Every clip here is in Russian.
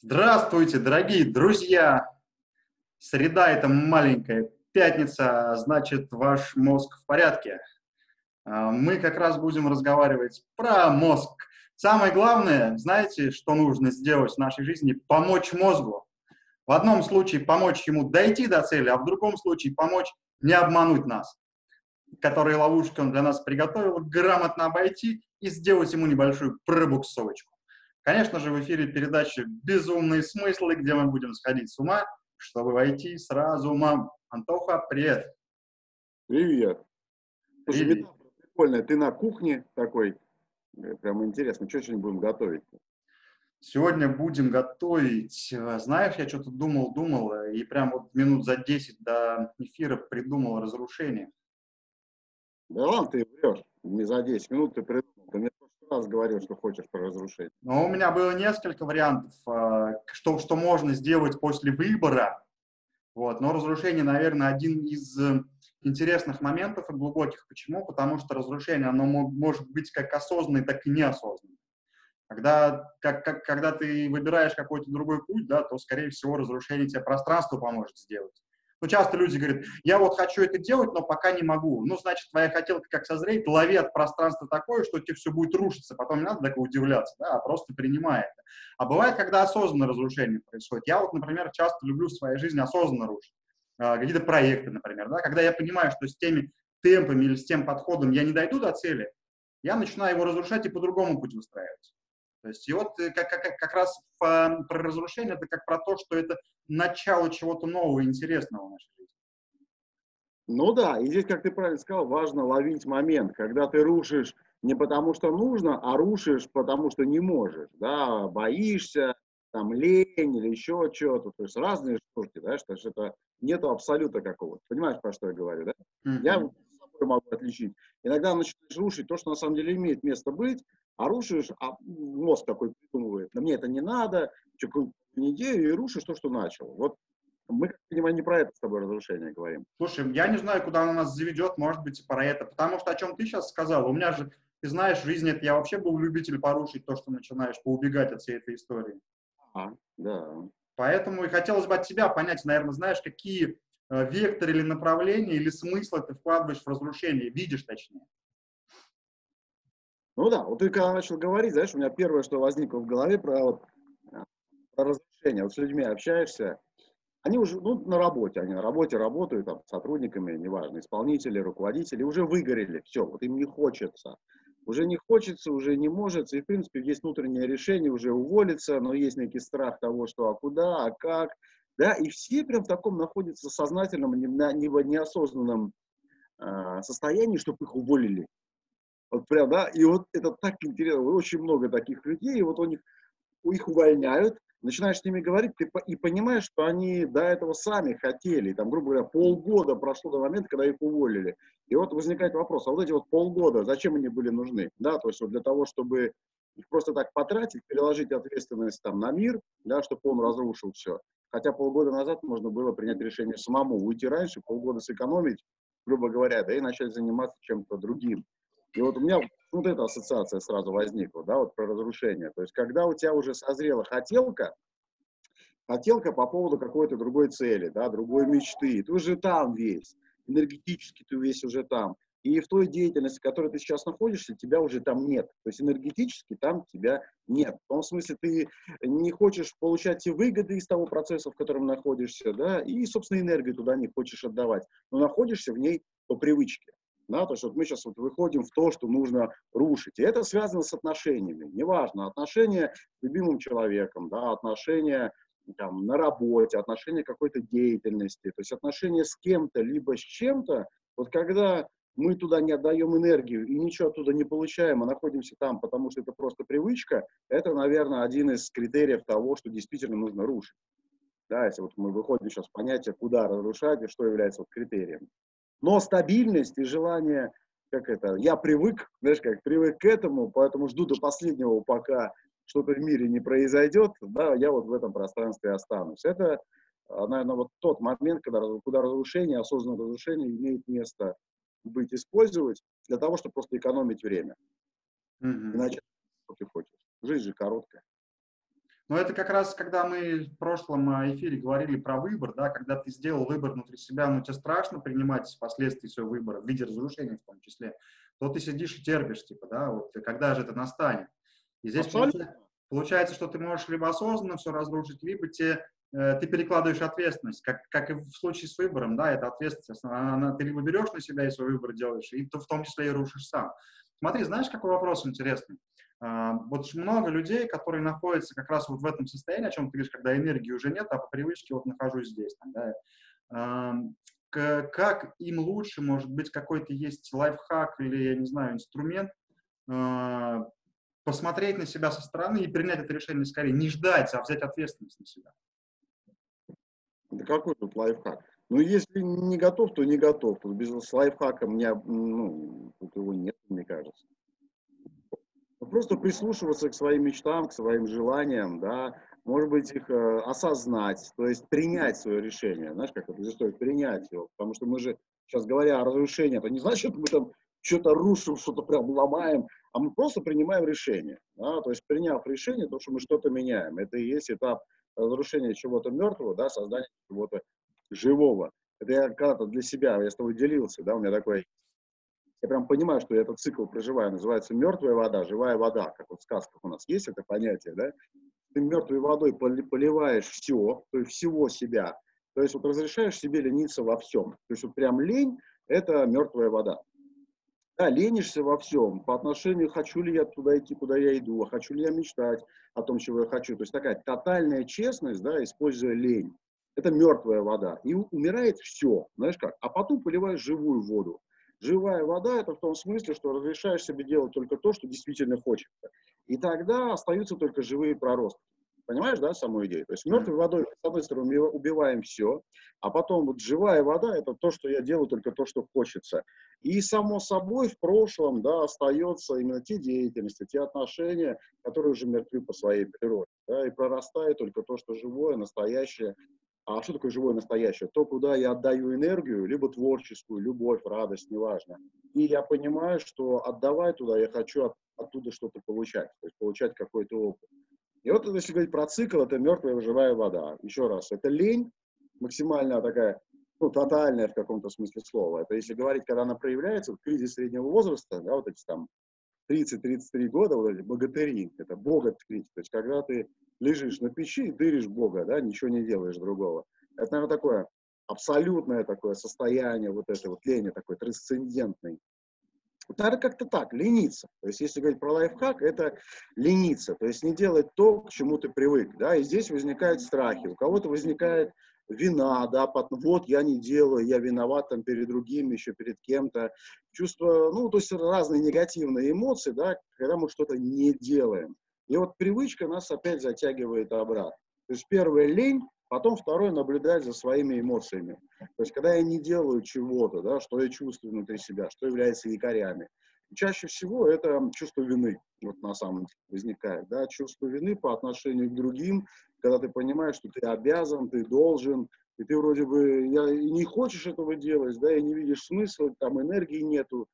Здравствуйте, дорогие друзья! Среда – это маленькая пятница, значит, ваш мозг в порядке. А, мы как раз будем разговаривать про мозг. Самое главное, знаете, что нужно сделать в нашей жизни? Помочь мозгу. В одном случае помочь ему дойти до цели, а в другом случае помочь не обмануть нас. Которые ловушки он для нас приготовил, грамотно обойти и сделать ему небольшую пробуксовочку. Конечно же, в эфире передача «Безумные смыслы», где мы будем сходить с ума, чтобы войти с разумом. Антоха, привет. Привет. Слушай, привет. прикольная. Ты на кухне такой. Э, прям интересно, что сегодня будем готовить? Сегодня будем готовить, знаешь, я что-то думал, думал, э, и прям вот минут за 10 до эфира придумал разрушение. Да ладно, ты врешь. Не за 10 минут ты придумал. Ты мне раз говорил, что хочешь разрушение. Ну, у меня было несколько вариантов, а, что, что можно сделать после выбора. Вот. Но разрушение, наверное, один из э, интересных моментов и глубоких. Почему? Потому что разрушение, оно может быть как осознанное, так и неосознанное. Когда, как, как, когда ты выбираешь какой-то другой путь, да, то, скорее всего, разрушение тебе пространство поможет сделать. Ну, часто люди говорят, я вот хочу это делать, но пока не могу. Ну, значит, твоя хотелка как созреет, лови от пространства такое, что тебе все будет рушиться, потом не надо так удивляться, да, а просто принимай это. А бывает, когда осознанное разрушение происходит. Я вот, например, часто люблю в своей жизни осознанно рушить. А, какие-то проекты, например, да, когда я понимаю, что с теми темпами или с тем подходом я не дойду до цели, я начинаю его разрушать и по другому путь выстраивать. То есть, и вот э, как, как, как раз по, про разрушение, это как про то, что это начало чего-то нового, интересного в нашей жизни. Ну да, и здесь, как ты правильно сказал, важно ловить момент, когда ты рушишь не потому, что нужно, а рушишь, потому что не можешь, да, боишься, там, лень или еще что-то, то есть разные штуки, да, что это нету абсолюта какого-то. Понимаешь, про что я говорю, да? Mm-hmm. Я могу отличить. Иногда начинаешь рушить то, что на самом деле имеет место быть, а рушишь, а мозг такой придумывает, мне это не надо, какую-то идею и рушишь то, что начал. Вот мы, как понимаю, не про это с тобой разрушение говорим. Слушай, я не знаю, куда оно нас заведет, может быть, и про это. Потому что о чем ты сейчас сказал, у меня же, ты знаешь, в жизни это я вообще был любитель порушить то, что начинаешь, поубегать от всей этой истории. А, да. Поэтому и хотелось бы от тебя понять, наверное, знаешь, какие э, векторы или направления или смыслы ты вкладываешь в разрушение, видишь точнее. Ну да, вот ты когда начал говорить, знаешь, у меня первое, что возникло в голове про, вот, про разрушение. Вот с людьми общаешься, они уже ну, на работе, они на работе работают, там, сотрудниками, неважно, исполнители, руководители, уже выгорели, все, вот им не хочется. Уже не хочется, уже не может, и, в принципе, есть внутреннее решение уже уволиться, но есть некий страх того, что а куда, а как, да, и все прям в таком находятся сознательном, неосознанном э, состоянии, чтобы их уволили. Вот прям, да, и вот это так интересно, очень много таких людей, и вот у них, их увольняют, начинаешь с ними говорить, ты и понимаешь, что они до этого сами хотели, там, грубо говоря, полгода прошло до момента, когда их уволили. И вот возникает вопрос, а вот эти вот полгода, зачем они были нужны? Да, то есть вот для того, чтобы их просто так потратить, переложить ответственность там на мир, да, чтобы он разрушил все. Хотя полгода назад можно было принять решение самому, уйти раньше, полгода сэкономить, грубо говоря, да, и начать заниматься чем-то другим. И вот у меня вот эта ассоциация сразу возникла, да, вот про разрушение. То есть, когда у тебя уже созрела хотелка, хотелка по поводу какой-то другой цели, да, другой мечты, ты уже там весь, энергетически ты весь уже там. И в той деятельности, в которой ты сейчас находишься, тебя уже там нет. То есть энергетически там тебя нет. В том смысле ты не хочешь получать те выгоды из того процесса, в котором находишься, да, и, собственно, энергию туда не хочешь отдавать. Но находишься в ней по привычке. Да, то есть вот мы сейчас вот выходим в то, что нужно рушить. И это связано с отношениями. Неважно, отношения с любимым человеком, да, отношения там, на работе, отношения какой-то деятельности, то есть отношения с кем-то, либо с чем-то, вот когда мы туда не отдаем энергию и ничего оттуда не получаем, а находимся там, потому что это просто привычка, это, наверное, один из критериев того, что действительно нужно рушить. Да, если вот мы выходим сейчас в понятие, куда разрушать и что является вот критерием. Но стабильность и желание, как это, я привык, знаешь, как привык к этому, поэтому жду до последнего, пока что-то в мире не произойдет, да, я вот в этом пространстве останусь. Это, наверное, вот тот момент, когда, куда разрушение, осознанное разрушение имеет место быть, использовать для того, чтобы просто экономить время. Mm-hmm. Иначе что ты хочешь? Жизнь же короткая. Но это как раз, когда мы в прошлом э, эфире говорили про выбор, да, когда ты сделал выбор внутри себя, но тебе страшно принимать последствия своего выбора, в виде разрушения в том числе, то ты сидишь и терпишь, типа, да, вот когда же это настанет. И здесь получается, получается, что ты можешь либо осознанно все разрушить, либо те, э, ты перекладываешь ответственность, как, как и в случае с выбором, да, это ответственность, она, она, ты либо берешь на себя и свой выбор делаешь, и то, в том числе и рушишь сам. Смотри, знаешь, какой вопрос интересный? А, вот много людей, которые находятся как раз вот в этом состоянии, о чем ты говоришь, когда энергии уже нет, а по привычке вот нахожусь здесь. да, как им лучше, может быть, какой-то есть лайфхак или, я не знаю, инструмент, а, посмотреть на себя со стороны и принять это решение скорее, не ждать, а взять ответственность на себя. Да какой тут лайфхак? Ну, если не готов, то не готов. Тут без лайфхака мне, ну, тут его нет, мне кажется. Просто прислушиваться к своим мечтам, к своим желаниям, да, может быть, их э, осознать, то есть принять свое решение. Знаешь, как это стоит принять его, потому что мы же, сейчас говоря о разрушении, это не значит, что мы там что-то рушим, что-то прям ломаем, а мы просто принимаем решение. Да? То есть, приняв решение, то, что мы что-то меняем, это и есть этап разрушения чего-то мертвого, да, создания чего-то живого. Это я когда-то для себя, я с тобой делился, да, у меня такой, я прям понимаю, что я этот цикл проживаю, называется мертвая вода, живая вода, как вот в сказках у нас есть это понятие, да, ты мертвой водой поливаешь все, то есть всего себя, то есть вот разрешаешь себе лениться во всем, то есть вот прям лень – это мертвая вода. Да, ленишься во всем по отношению, хочу ли я туда идти, куда я иду, а хочу ли я мечтать о том, чего я хочу. То есть такая тотальная честность, да, используя лень это мертвая вода. И умирает все, знаешь как. А потом поливаешь живую воду. Живая вода – это в том смысле, что разрешаешь себе делать только то, что действительно хочется. И тогда остаются только живые проростки. Понимаешь, да, саму идею? То есть мертвой водой, с одной стороны, убиваем все, а потом вот живая вода – это то, что я делаю, только то, что хочется. И само собой в прошлом, да, остается именно те деятельности, те отношения, которые уже мертвы по своей природе. Да, и прорастает только то, что живое, настоящее, а что такое живое настоящее? То, куда я отдаю энергию, либо творческую, любовь, радость, неважно. И я понимаю, что отдавая туда, я хочу от, оттуда что-то получать, то есть получать какой-то опыт. И вот если говорить про цикл, это мертвая живая вода. Еще раз, это лень, максимально такая, ну, тотальная в каком-то смысле слова. Это если говорить, когда она проявляется, вот кризис среднего возраста, да, вот эти там 30-33 года, вот эти богатыри, это богатырь, то есть когда ты лежишь на печи и дыришь Бога, да, ничего не делаешь другого. Это, наверное, такое абсолютное такое состояние, вот это вот лени такой трансцендентный. Наверное, как-то так, лениться. То есть, если говорить про лайфхак, это лениться. То есть, не делать то, к чему ты привык, да, и здесь возникают страхи. У кого-то возникает вина, да, вот я не делаю, я виноват там перед другими, еще перед кем-то. Чувство, ну, то есть разные негативные эмоции, да, когда мы что-то не делаем. И вот привычка нас опять затягивает обратно. То есть первое лень, потом второе наблюдать за своими эмоциями. То есть когда я не делаю чего-то, да, что я чувствую внутри себя, что является якорями. чаще всего это чувство вины вот на самом деле возникает. Да, чувство вины по отношению к другим, когда ты понимаешь, что ты обязан, ты должен, и ты вроде бы я, и не хочешь этого делать, да, и не видишь смысла, там энергии нету,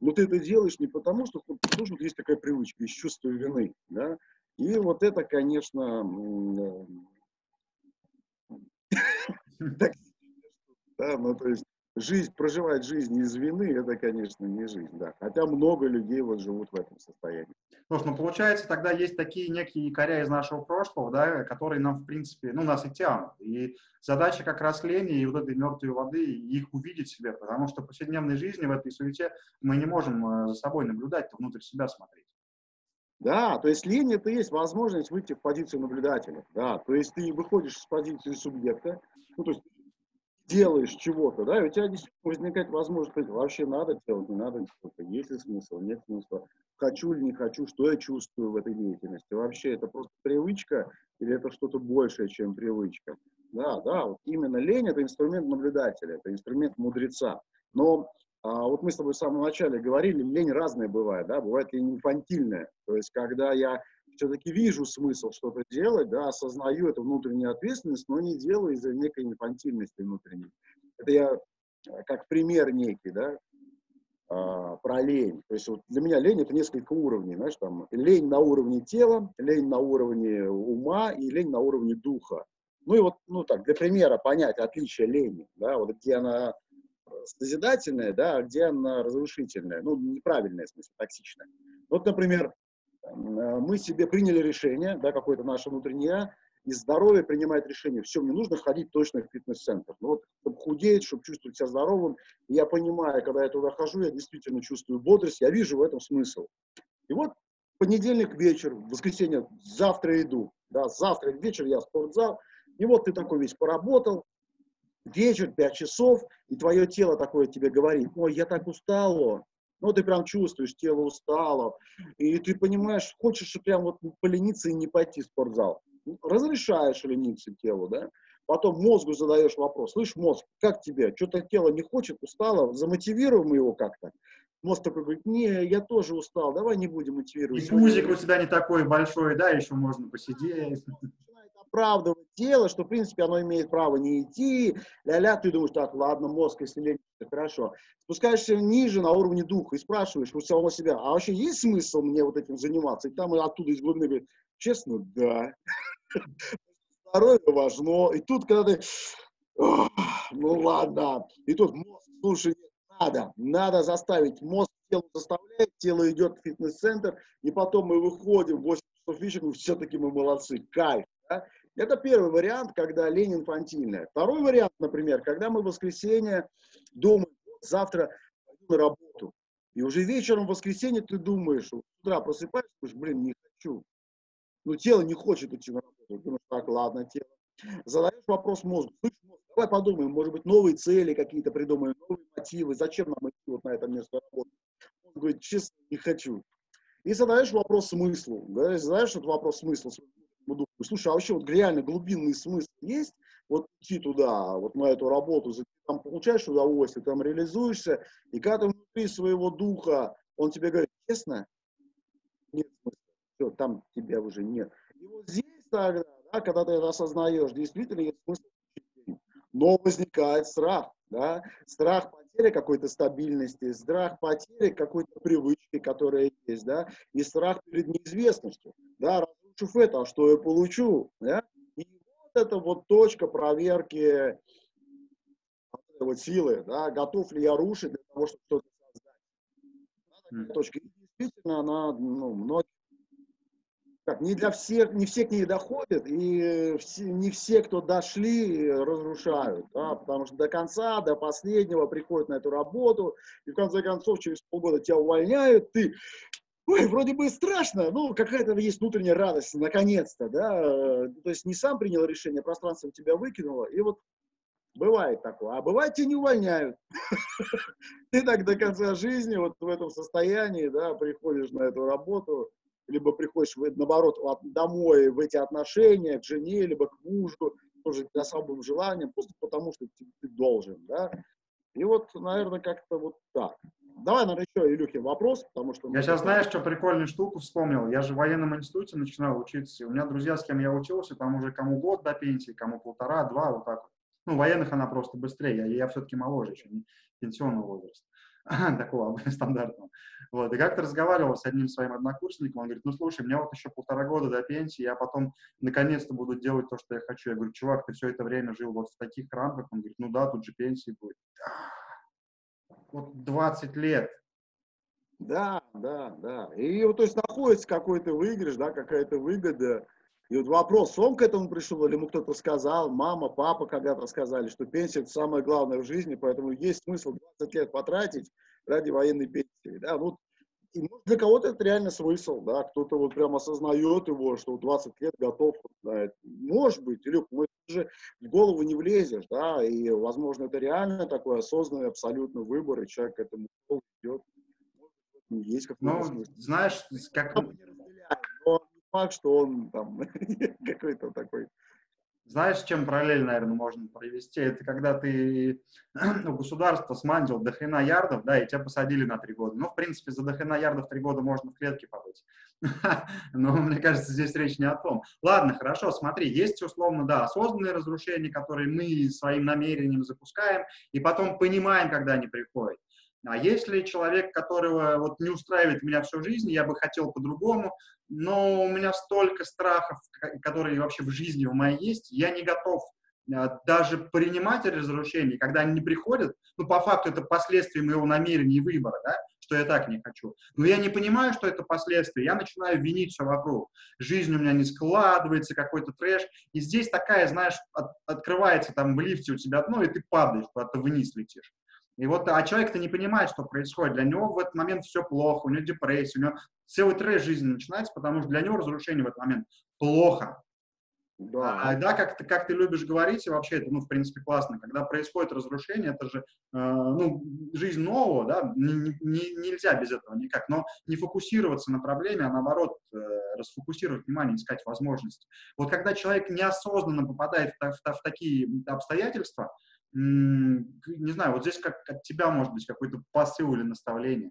но ты это делаешь не потому, что, потому что есть такая привычка, есть чувство вины, да, и вот это, конечно, да, ну, то есть жизнь, проживать жизнь из вины, это, конечно, не жизнь, да. Хотя много людей вот живут в этом состоянии. Слушай, ну, получается, тогда есть такие некие якоря из нашего прошлого, да, которые нам, в принципе, ну, нас и тянут. И задача как раз лени и вот этой мертвой воды, их увидеть себе, потому что в повседневной жизни, в этой суете мы не можем э, за собой наблюдать, внутрь себя смотреть. Да, то есть лень это есть возможность выйти в позицию наблюдателя. Да, то есть ты выходишь с позиции субъекта, ну, то есть делаешь чего-то, да, и у тебя возникает возможность, вообще надо делать, не надо делать, есть ли смысл, нет смысла, хочу или не хочу, что я чувствую в этой деятельности, вообще это просто привычка или это что-то большее, чем привычка. Да, да, вот именно лень это инструмент наблюдателя, это инструмент мудреца. Но вот мы с тобой в самом начале говорили, лень разная бывает, да, бывает лень инфантильная, то есть когда я все-таки вижу смысл что-то делать, да, осознаю эту внутреннюю ответственность, но не делаю из-за некой инфантильности внутренней. Это я э, как пример некий, да. э, про лень. То есть вот для меня лень это несколько уровней, знаешь, там лень на уровне тела, лень на уровне ума и лень на уровне духа. Ну и вот, ну так, для примера понять отличие лени, да, вот где она созидательная, да, а где она разрушительная, ну, неправильная, в смысле, токсичная. Вот, например, мы себе приняли решение, да, какое-то наше внутреннее, и здоровье принимает решение, все, мне нужно ходить точно в фитнес-центр. Ну, вот, чтобы худеть, чтобы чувствовать себя здоровым. И я понимаю, когда я туда хожу, я действительно чувствую бодрость, я вижу в этом смысл. И вот понедельник вечер, воскресенье, завтра иду. Да, завтра вечер я в спортзал. И вот ты такой весь поработал, вечер, 5 часов, и твое тело такое тебе говорит, ой, я так устала, ну, ты прям чувствуешь, тело устало, и ты понимаешь, хочешь прям вот полениться и не пойти в спортзал. Разрешаешь лениться телу, да? Потом мозгу задаешь вопрос, слышь, мозг, как тебе? Что-то тело не хочет, устало, замотивируем его как-то. Мозг такой говорит, не, я тоже устал, давай не будем мотивировать. И пузик у тебя не такой большой, да, еще можно посидеть оправдывать дело, что, в принципе, оно имеет право не идти, ля-ля, ты думаешь, так, ладно, мозг, если лень, хорошо. Спускаешься ниже на уровне духа и спрашиваешь у самого себя, а вообще есть смысл мне вот этим заниматься? И там оттуда из глубины говорит, честно, да. Здоровье важно. И тут, когда ты, ну ладно, и тут мозг, слушай, надо, надо заставить. Мозг тело заставляет, тело идет в фитнес-центр, и потом мы выходим в 8 часов вечера, все-таки мы молодцы, кайф. Да? Это первый вариант, когда лень инфантильная. Второй вариант, например, когда мы в воскресенье думаем, завтра пойду на работу. И уже вечером в воскресенье ты думаешь, с утра просыпаешься, думаешь, блин, не хочу. Ну, тело не хочет идти на работу. Думаешь, так, ладно, тело. Задаешь вопрос мозгу, слышь, мозг, давай подумаем, может быть, новые цели какие-то придумаем, новые мотивы, зачем нам идти вот на это место работы. Он говорит, честно, не хочу. И задаешь вопрос смыслу, да, задаешь этот вопрос смысла, думаю, слушай, а вообще вот реально глубинный смысл есть? Вот идти туда, вот на эту работу, там получаешь удовольствие, там реализуешься, и когда ты внутри своего духа, он тебе говорит, честно, нет смысла, все, там тебя уже нет. И вот здесь тогда, да, когда ты это осознаешь, действительно есть смысл, но возникает страх, да, страх потери какой-то стабильности, страх потери какой-то привычки, которая есть, да, и страх перед неизвестностью, да, разрушив это, а что я получу, да, и вот это вот точка проверки вот силы, да, готов ли я рушить для того, чтобы что-то создать. Да, точка. И действительно, она, ну, многие так, не для всех, не все к ней доходят, и все, не все, кто дошли, разрушают, да, потому что до конца, до последнего приходят на эту работу, и в конце концов через полгода тебя увольняют, ты, ой, вроде бы страшно, но какая-то есть внутренняя радость, наконец-то, да, то есть не сам принял решение, пространство тебя выкинуло, и вот Бывает такое. А бывает, тебя не увольняют. Ты так до конца жизни вот в этом состоянии, да, приходишь на эту работу, либо приходишь, наоборот, домой в эти отношения, к жене, либо к мужу, тоже с особым желанием, просто потому что ты должен, да. И вот, наверное, как-то вот так. Давай, наверное, еще, Илюхе, вопрос, потому что... Я сейчас, знаешь, что прикольную штуку вспомнил? Я же в военном институте начинал учиться. У меня друзья, с кем я учился, там уже кому год до пенсии, кому полтора, два, вот так вот. Ну, военных она просто быстрее. Я, я все-таки моложе еще, не пенсионного возраста. такого стандартного. Вот. И как-то разговаривал с одним своим однокурсником, он говорит, ну слушай, мне вот еще полтора года до пенсии, я потом наконец-то буду делать то, что я хочу. Я говорю, чувак, ты все это время жил вот в таких рамках? Он говорит, ну да, тут же пенсии будет. Вот 20 лет. Да, да, да. И вот, то есть находится какой-то выигрыш, да, какая-то выгода. И вот вопрос, он к этому пришел, или ему кто-то сказал, мама, папа когда-то сказали, что пенсия это самое главное в жизни, поэтому есть смысл 20 лет потратить ради военной пенсии. Да? Вот, и для кого-то это реально смысл, да, кто-то вот прям осознает его, что 20 лет готов, да, может быть, Илюх, ну это же в голову не влезешь, да, и, возможно, это реально такой осознанный абсолютно выбор, и человек к этому идет. Есть какой-то ну, смысл. знаешь, как... Но факт, что он там какой-то такой. Знаешь, чем параллель, наверное, можно провести? Это когда ты у государства смандил до хрена ярдов, да, и тебя посадили на три года. Ну, в принципе, за до хрена ярдов три года можно в клетке побыть. Но мне кажется, здесь речь не о том. Ладно, хорошо, смотри, есть условно, да, осознанные разрушения, которые мы своим намерением запускаем, и потом понимаем, когда они приходят. А если человек, которого вот не устраивает меня всю жизнь, я бы хотел по-другому, но у меня столько страхов, которые вообще в жизни в моей есть, я не готов а, даже принимать разрушения, когда они не приходят, ну, по факту это последствия моего намерения и выбора, да, что я так не хочу. Но я не понимаю, что это последствия, я начинаю винить все вокруг. Жизнь у меня не складывается, какой-то трэш. И здесь такая, знаешь, от, открывается там в лифте у тебя дно, и ты падаешь, куда-то вниз летишь. И вот, а человек-то не понимает, что происходит. Для него в этот момент все плохо, у него депрессия, у него целый трэш жизни начинается, потому что для него разрушение в этот момент плохо. Да. А, да, как ты, как ты любишь говорить, и вообще это, ну, в принципе, классно. Когда происходит разрушение, это же, э, ну, жизнь нового, да, не, не, нельзя без этого никак. Но не фокусироваться на проблеме, а наоборот, э, расфокусировать внимание, искать возможности. Вот когда человек неосознанно попадает в, в, в такие обстоятельства, не знаю, вот здесь как от тебя может быть какой-то посыл или наставление.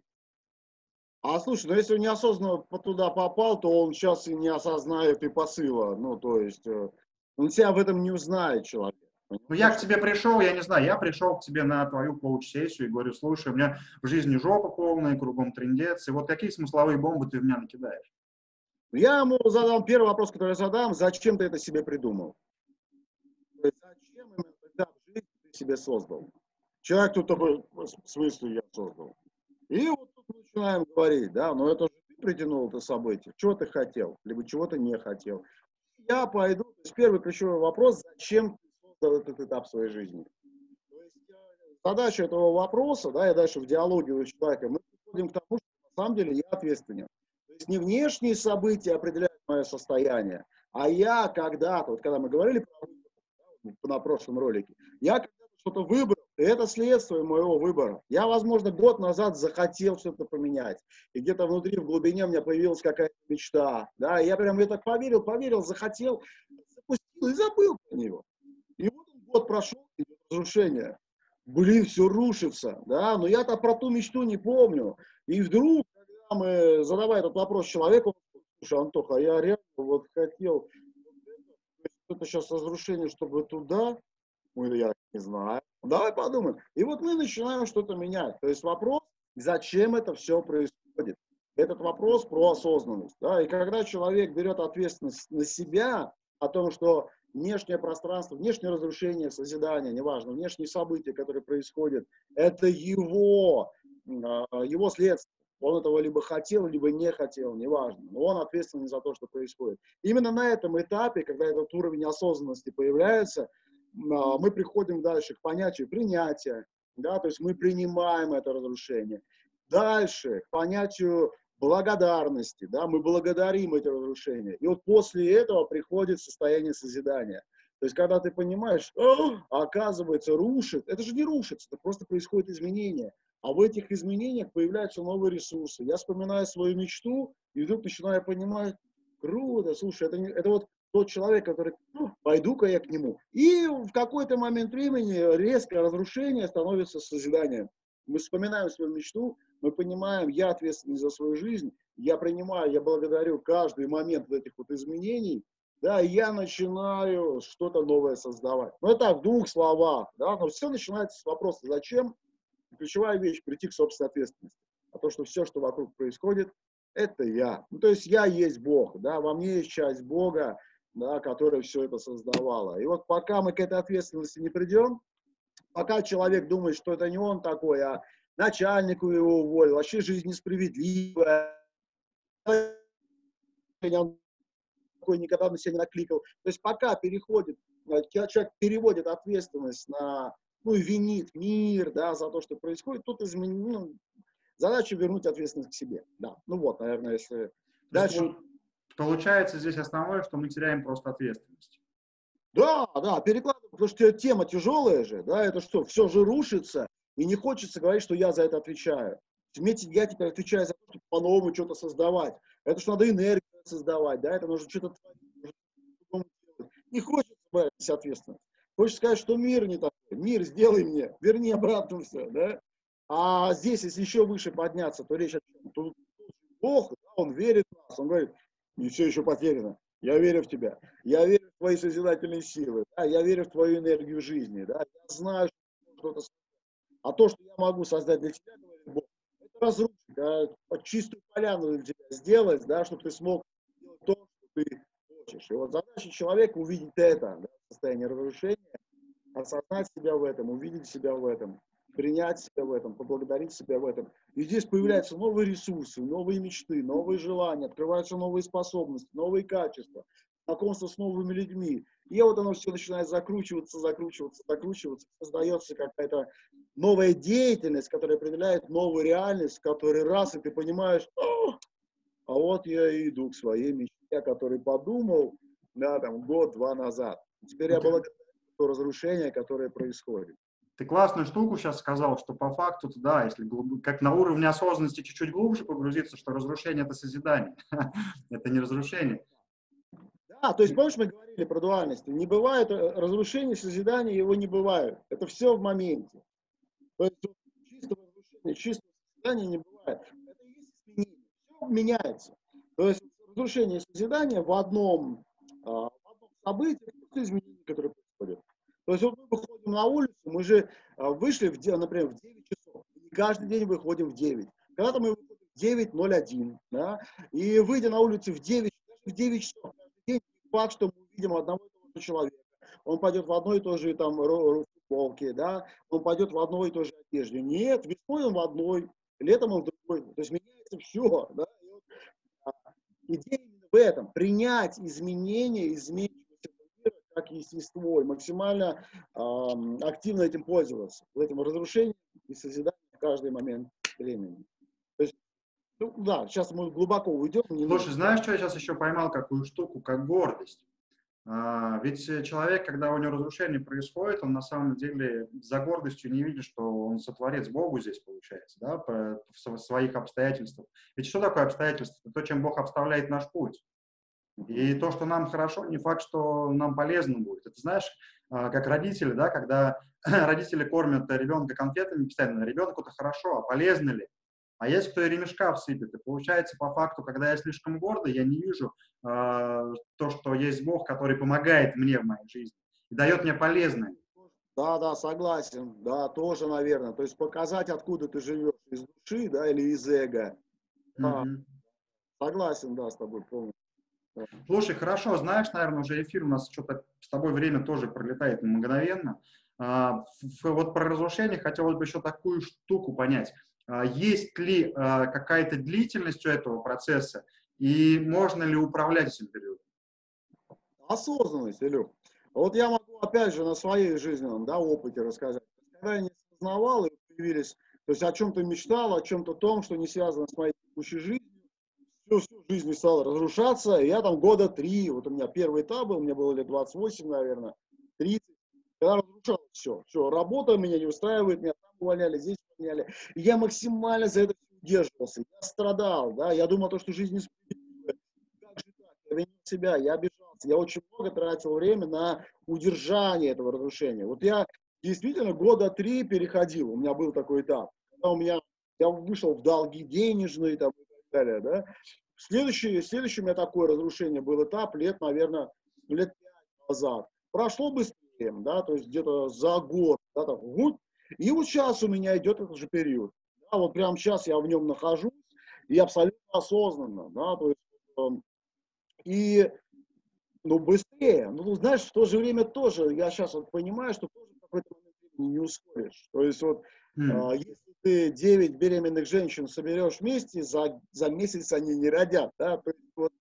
А слушай, ну если он неосознанно туда попал, то он сейчас и не осознает и посыла. Ну, то есть, э, он себя в этом не узнает человек. Ну, я к тебе пришел, я не знаю, я пришел к тебе на твою коуч-сессию и говорю, слушай, у меня в жизни жопа полная, кругом трендец, и вот какие смысловые бомбы ты в меня накидаешь? Я ему задам первый вопрос, который я задам, зачем ты это себе придумал? Зачем именно тогда в жизни ты себе создал? Человек тут такой, в смысле я создал? И вот начинаем говорить, да, но это же ты притянул это событие, чего ты хотел, либо чего ты не хотел. Я пойду, то есть первый ключевой вопрос, зачем ты создал этот этап своей жизни. Задача этого вопроса, да, и дальше в диалоге с человеком, мы приходим к тому, что на самом деле я ответственен. То есть не внешние события определяют мое состояние, а я когда-то, вот когда мы говорили про на прошлом ролике, я что-то выбрал, и это следствие моего выбора. Я, возможно, год назад захотел что-то поменять. И где-то внутри, в глубине у меня появилась какая-то мечта. Да, я прям я так поверил, поверил, захотел, запустил и забыл про него. И вот год прошел, и разрушение. Блин, все рушится, да, но я-то про ту мечту не помню. И вдруг, когда мы, задавая этот вопрос человеку, слушай, Антоха, а я реально вот хотел, это сейчас разрушение, чтобы туда, я не знаю. Давай подумаем. И вот мы начинаем что-то менять. То есть вопрос, зачем это все происходит? Этот вопрос про осознанность. Да? И когда человек берет ответственность на себя о том, что внешнее пространство, внешнее разрушение, созидание, неважно, внешние события, которые происходят, это его, а, его следствие. Он этого либо хотел, либо не хотел, неважно. Но он ответственен за то, что происходит. Именно на этом этапе, когда этот уровень осознанности появляется, мы приходим дальше к понятию принятия, да, то есть мы принимаем это разрушение. Дальше к понятию благодарности, да, мы благодарим эти разрушения. И вот после этого приходит состояние созидания. То есть, когда ты понимаешь, оказывается, рушит, это же не рушится, это просто происходит изменение. А в этих изменениях появляются новые ресурсы. Я вспоминаю свою мечту, и вдруг начинаю понимать, круто, слушай, это, это вот тот человек, который, ну, пойду-ка я к нему. И в какой-то момент времени резкое разрушение становится созиданием. Мы вспоминаем свою мечту, мы понимаем, я ответственный за свою жизнь, я принимаю, я благодарю каждый момент этих вот изменений, да, и я начинаю что-то новое создавать. Ну, это в двух словах, да, но все начинается с вопроса, зачем? Ключевая вещь – прийти к собственной ответственности. А то, что все, что вокруг происходит, это я. Ну, то есть я есть Бог, да, во мне есть часть Бога, да, которая все это создавала. И вот пока мы к этой ответственности не придем, пока человек думает, что это не он такой, а начальнику его уволил, вообще жизнь несправедливая, такой никогда на себя не накликал. То есть пока переходит, э, человек переводит ответственность на, ну, и винит мир, да, за то, что происходит, тут измен... ну, задача вернуть ответственность к себе, да. Ну вот, наверное, если дальше... Получается здесь основное, что мы теряем просто ответственность. Да, да, перекладывать, потому что тема тяжелая же, да, это что, все же рушится, и не хочется говорить, что я за это отвечаю. Вместе я теперь отвечаю за то, чтобы по-новому что-то создавать. Это что надо энергию создавать, да, это нужно что-то творить. Не хочется брать ответственность. Хочется сказать, что мир не такой. Мир, сделай мне, верни обратно все, да. А здесь, если еще выше подняться, то речь о чем? Тут Бог, да, Он верит в нас, Он говорит, не все еще потеряно. Я верю в тебя. Я верю в твои созидательные силы. Да? Я верю в твою энергию жизни. Да? Я знаю, что что-то А то, что я могу создать для тебя, говорит разрушить, а чистую поляну для тебя сделать, да, чтобы ты смог делать то, что ты хочешь. И вот задача человека увидеть это, да, состояние разрушения, осознать себя в этом, увидеть себя в этом, принять себя в этом, поблагодарить себя в этом. И здесь появляются новые ресурсы, новые мечты, новые желания, открываются новые способности, новые качества, знакомство с новыми людьми. И вот оно все начинает закручиваться, закручиваться, закручиваться. Создается какая-то новая деятельность, которая определяет новую реальность, в которой раз, и ты понимаешь, а вот я и иду к своей мечте, о которой подумал, да, там, год-два назад. Теперь я благодарен то разрушение, которое происходит. Ты классную штуку сейчас сказал, что по факту, да, если как на уровне осознанности чуть-чуть глубже погрузиться, что разрушение – это созидание, это не разрушение. Да, то есть, помнишь, мы говорили про дуальность. Не бывает э, разрушения, созидания, его не бывает. Это все в моменте. То есть чистого разрушения, чистого созидания не бывает. Это есть изменение. Все меняется. То есть разрушение и созидание в одном, а, в одном событии, это изменения, которые происходят. То есть вот мы выходим на улицу, мы же а, вышли, в, например, в 9 часов. Не каждый день выходим в 9. Когда-то мы выходим в 9.01, да, и выйдя на улицу в 9, даже в 9 часов, каждый день, факт, что мы увидим одного и того же человека. Он пойдет в одной и той же там футболке, да, он пойдет в одной и той же одежде. Нет, весной он в одной, летом он в другой. То есть меняется все, да. И а, идея в этом, принять изменения, изменить как естество, и максимально э, активно этим пользоваться, в этом разрушении и созидании в каждый момент времени. То есть, ну, да, сейчас мы глубоко уйдем. Не Слушай, знаешь, что я сейчас еще поймал, какую штуку, как гордость. А, ведь человек, когда у него разрушение происходит, он на самом деле за гордостью не видит, что он сотворец Богу здесь получается, да, в своих обстоятельствах. Ведь что такое обстоятельства? Это то, чем Бог обставляет наш путь. И то, что нам хорошо, не факт, что нам полезно будет. Это знаешь, а, как родители, да, когда родители кормят ребенка конфетами постоянно, ребенку-то хорошо, а полезно ли? А есть кто и ремешка всыпет. И получается, по факту, когда я слишком гордый, я не вижу э, то, что есть Бог, который помогает мне в моей жизни и дает мне полезное. Да, да, согласен. Да, тоже, наверное. То есть показать, откуда ты живешь, из души, да, или из эго. Да. Mm-hmm. Согласен, да, с тобой полностью. Слушай, хорошо, знаешь, наверное, уже эфир у нас что-то с тобой время тоже пролетает мгновенно. А, вот про разрушение хотелось бы еще такую штуку понять. А, есть ли а, какая-то длительность у этого процесса и можно ли управлять этим периодом? Осознанность, Илюх. Вот я могу опять же на своей жизненном да, опыте рассказать. Когда я не осознавал и появились, то есть о чем-то мечтал, о чем-то том, что не связано с моей текущей жизнью, всю, всю жизнь стала разрушаться. И я там года три, вот у меня первый этап был, мне было лет 28, наверное, 30. Когда разрушалось все. Все, работа меня не устраивает, меня там увольняли, здесь увольняли. И я максимально за это удерживался. Я страдал, да, я думал, то, что жизнь несправедлива. Как же так? Я винил себя, я обижался. Я очень много тратил время на удержание этого разрушения. Вот я действительно года три переходил, у меня был такой этап. Когда у меня, я вышел в долги денежные, там, далее, да. Следующий, следующий у меня такое разрушение был этап лет, наверное, лет пять назад. Прошло быстрее, да, то есть где-то за год, да, так, вот. И вот сейчас у меня идет этот же период. Да, вот прямо сейчас я в нем нахожусь, и абсолютно осознанно, да, то есть, э, и, ну, быстрее. Ну, знаешь, в то же время тоже, я сейчас вот понимаю, что тоже какой-то момент не ускоришь. То есть, вот, mm. если ты 9 беременных женщин соберешь вместе, за, за месяц они не родят. Да? То есть, вот,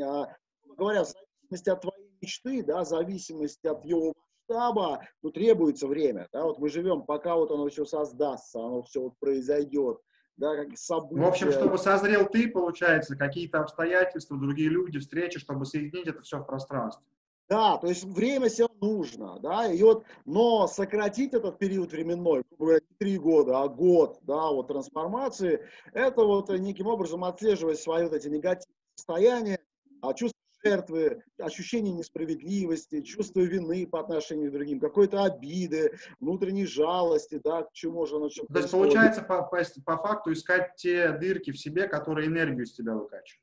а, говоря, в зависимости от твоей мечты, да, в зависимости от его масштаба, ну, требуется время. Да? Вот мы живем, пока вот оно все создастся, оно все вот произойдет. Да, как события. В общем, чтобы созрел ты, получается, какие-то обстоятельства, другие люди, встречи, чтобы соединить это все в пространстве. Да, то есть время все нужно, да, и вот, но сократить этот период временной, не три года, а год, да, вот трансформации, это вот неким образом отслеживать свои вот эти негативные состояния, а чувство жертвы, ощущение несправедливости, чувство вины по отношению к другим, какой-то обиды, внутренней жалости, да, к чему же оно что То есть получается по, по, по факту искать те дырки в себе, которые энергию из тебя выкачивают.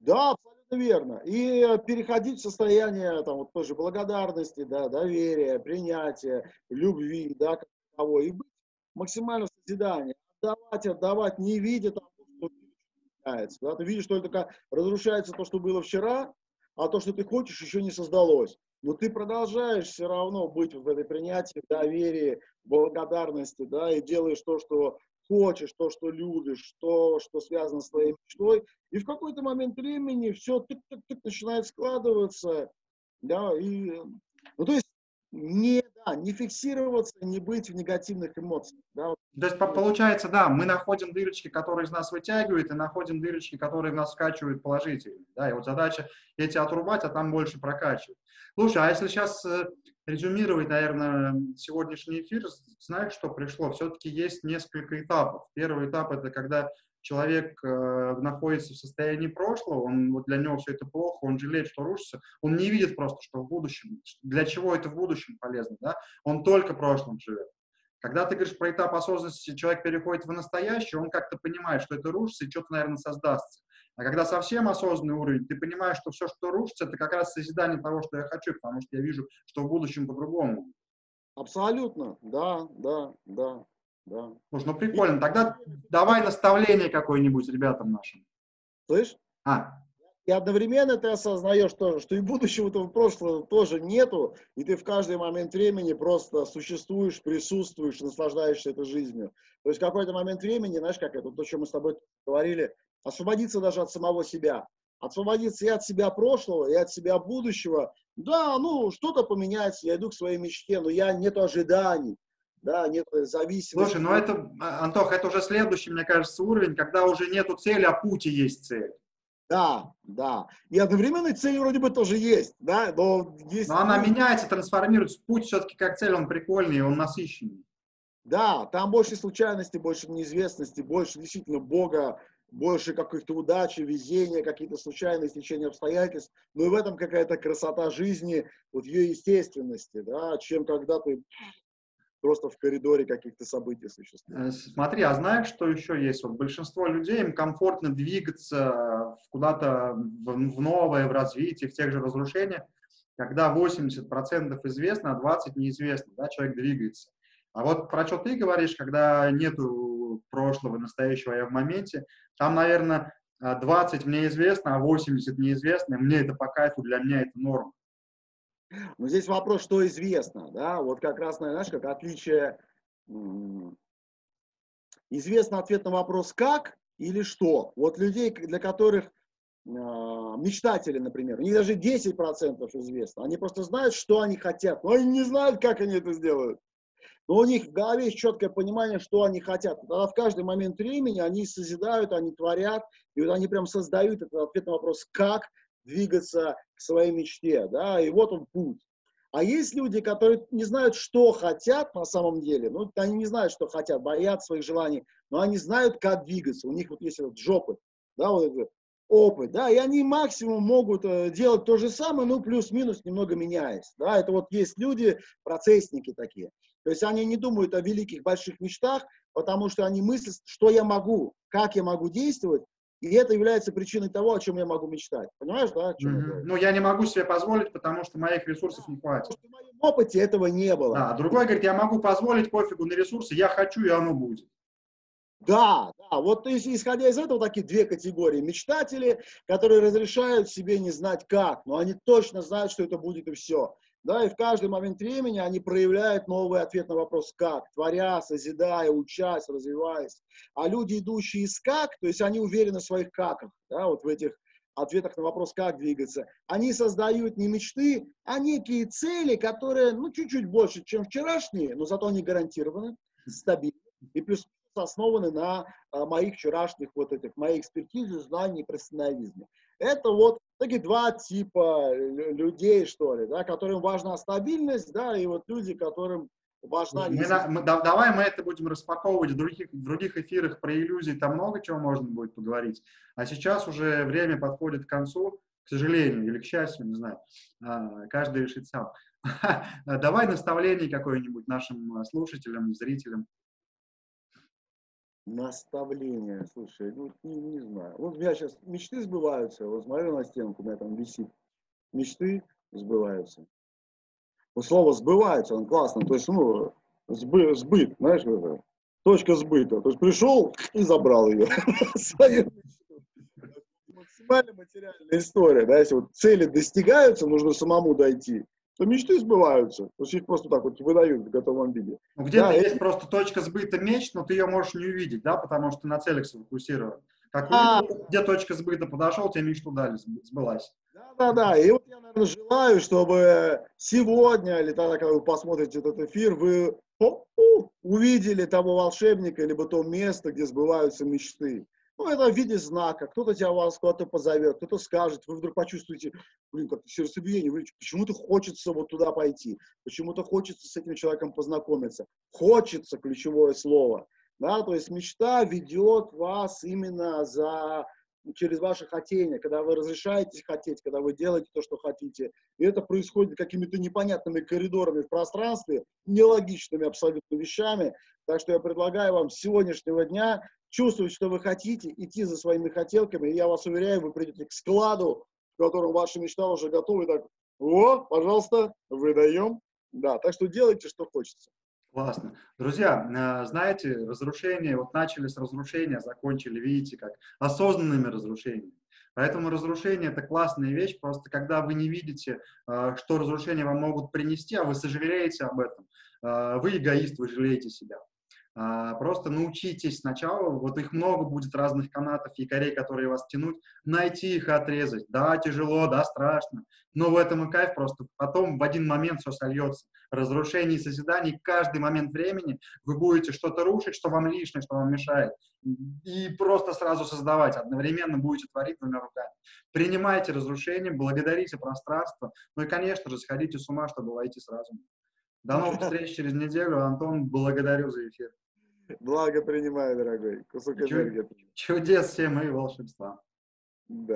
Да, абсолютно верно. И переходить в состояние там, вот, тоже благодарности, да, доверия, принятия, любви, да, как того, и быть максимально в созидании. отдавать, отдавать, не видя того, что меняется. Да? Ты видишь только разрушается то, что было вчера, а то, что ты хочешь, еще не создалось. Но ты продолжаешь все равно быть в этой принятии, доверии, благодарности, да, и делаешь то, что хочешь, то, что любишь, то, что связано с твоей мечтой. И в какой-то момент времени все тык-тык-тык начинает складываться, да, и, ну, то есть не, да, не фиксироваться, не быть в негативных эмоциях. Да. То есть получается, да, мы находим дырочки, которые из нас вытягивают, и находим дырочки, которые в нас скачивают положительно. Да, и вот задача эти отрубать, а там больше прокачивать. Слушай, а если сейчас э, резюмировать, наверное, сегодняшний эфир, знаешь, что пришло? Все-таки есть несколько этапов. Первый этап – это когда человек э, находится в состоянии прошлого, он, вот для него все это плохо, он жалеет, что рушится, он не видит просто, что в будущем, для чего это в будущем полезно, да? он только прошлым живет. Когда ты говоришь про этап осознанности, человек переходит в настоящее, он как-то понимает, что это рушится и что-то, наверное, создастся. А когда совсем осознанный уровень, ты понимаешь, что все, что рушится, это как раз созидание того, что я хочу, потому что я вижу, что в будущем по-другому. Абсолютно, да, да, да. Да. Слушай, ну прикольно. Тогда давай наставление какое-нибудь ребятам нашим. Слышь? А. И одновременно ты осознаешь тоже, что и будущего-то прошлого тоже нету, и ты в каждый момент времени просто существуешь, присутствуешь, наслаждаешься этой жизнью. То есть в какой-то момент времени, знаешь, как это, то, что мы с тобой говорили, освободиться даже от самого себя. Освободиться и от себя прошлого, и от себя будущего. Да, ну, что-то поменяется, я иду к своей мечте, но я нету ожиданий да, нет зависимости. Слушай, ну это, Антох, это уже следующий, мне кажется, уровень, когда уже нету цели, а пути есть цель. Да, да. И одновременно цель вроде бы тоже есть, да, но есть... Но она меняется, трансформируется. Путь все-таки как цель, он прикольный, он насыщенный. Да, там больше случайностей, больше неизвестности, больше действительно Бога, больше каких-то удачи, везения, какие-то случайные стечения обстоятельств. Но и в этом какая-то красота жизни, вот ее естественности, да, чем когда ты просто в коридоре каких-то событий существует. Э, смотри, а знаешь, что еще есть? Вот большинство людей, им комфортно двигаться куда-то в новое, в развитие, в тех же разрушениях, когда 80% известно, а 20% неизвестно, да, человек двигается. А вот про что ты говоришь, когда нету прошлого, настоящего, я в моменте, там, наверное, 20 мне известно, а 80 неизвестно, мне это по кайфу, для меня это норма. Но здесь вопрос, что известно, да, вот как раз, знаешь, как отличие, известно ответ на вопрос «как» или «что». Вот людей, для которых а, мечтатели, например, у них даже 10% известно, они просто знают, что они хотят, но они не знают, как они это сделают. Но у них в голове есть четкое понимание, что они хотят. Тогда в каждый момент времени они созидают, они творят, и вот они прям создают этот ответ на вопрос «как», двигаться к своей мечте, да, и вот он путь. А есть люди, которые не знают, что хотят на самом деле, ну, они не знают, что хотят, боятся своих желаний, но они знают, как двигаться. У них вот есть вот жопы, да, вот этот опыт, да, и они максимум могут э, делать то же самое, ну, плюс-минус, немного меняясь, да, это вот есть люди, процессники такие. То есть они не думают о великих, больших мечтах, потому что они мыслят, что я могу, как я могу действовать, и это является причиной того, о чем я могу мечтать. Понимаешь, да? О чем mm-hmm. Ну, я не могу себе позволить, потому что моих ресурсов не хватит. Потому что в моем опыте этого не было. Да, другой говорит, я могу позволить пофигу на ресурсы, я хочу, и оно будет. Да, да, вот исходя из этого такие две категории. Мечтатели, которые разрешают себе не знать как, но они точно знают, что это будет и все. Да, и в каждый момент времени они проявляют новый ответ на вопрос «как», творя, созидая, учась, развиваясь. А люди, идущие из «как», то есть они уверены в своих «каках», да, вот в этих ответах на вопрос «как двигаться», они создают не мечты, а некие цели, которые, ну, чуть-чуть больше, чем вчерашние, но зато они гарантированы, стабильны и плюс основаны на а, моих вчерашних вот этих, моей экспертизе, знаний и профессионализме. Это вот такие два типа людей, что ли, да, которым важна стабильность, да, и вот люди, которым важна... Мы, мы, да, давай мы это будем распаковывать в других, в других эфирах про иллюзии, там много чего можно будет поговорить. А сейчас уже время подходит к концу, к сожалению или к счастью, не знаю, а, каждый решит сам. Давай наставление какое-нибудь нашим слушателям, зрителям. Наставление, слушай, ну не, не знаю. Вот у меня сейчас мечты сбываются, вот смотрю на стенку, у меня там висит. Мечты сбываются. Вот слово сбывается, он классно, то есть, ну, сбы, сбыт, знаешь, это. точка сбыта. То есть пришел и забрал ее. Свою максимально материальная история. Да? Если вот цели достигаются, нужно самому дойти, то мечты сбываются. То есть их просто так вот выдают в готовом виде. Ну, где-то да, есть это... просто точка сбыта меч, но ты ее можешь не увидеть, да, потому что на целях сфокусирован. Как а... увидел, где точка сбыта подошел, тебе мечту дали, сбылась. Да, да, да. И вот я, наверное, желаю, чтобы сегодня, или тогда, когда вы посмотрите этот эфир, вы увидели того волшебника, либо то место, где сбываются мечты. Ну, это в виде знака. Кто-то тебя вас куда-то позовет, кто-то скажет, вы вдруг почувствуете, блин, как сердцебиение, почему-то хочется вот туда пойти, почему-то хочется с этим человеком познакомиться. Хочется, ключевое слово. Да, то есть мечта ведет вас именно за через ваше хотение, когда вы разрешаете хотеть, когда вы делаете то, что хотите. И это происходит какими-то непонятными коридорами в пространстве, нелогичными абсолютно вещами. Так что я предлагаю вам с сегодняшнего дня чувствовать, что вы хотите, идти за своими хотелками. И я вас уверяю, вы придете к складу, в котором ваша мечта уже готова. И так, о, пожалуйста, выдаем. Да, так что делайте, что хочется. Классно. Друзья, э, знаете, разрушение, вот начали с разрушения, закончили, видите, как осознанными разрушениями. Поэтому разрушение – это классная вещь, просто когда вы не видите, э, что разрушения вам могут принести, а вы сожалеете об этом, э, вы эгоист, вы жалеете себя. А, просто научитесь сначала, вот их много будет разных канатов, якорей, которые вас тянут, найти их и отрезать. Да, тяжело, да, страшно, но в этом и кайф просто. Потом в один момент все сольется. Разрушение и созидание, каждый момент времени вы будете что-то рушить, что вам лишнее, что вам мешает, и просто сразу создавать, одновременно будете творить двумя руками. Принимайте разрушение, благодарите пространство, ну и, конечно же, сходите с ума, чтобы войти сразу. До новых встреч через неделю. Антон, благодарю за эфир. Благо принимаю, дорогой. Кусок энергии. Чудес всем и волшебства. Да.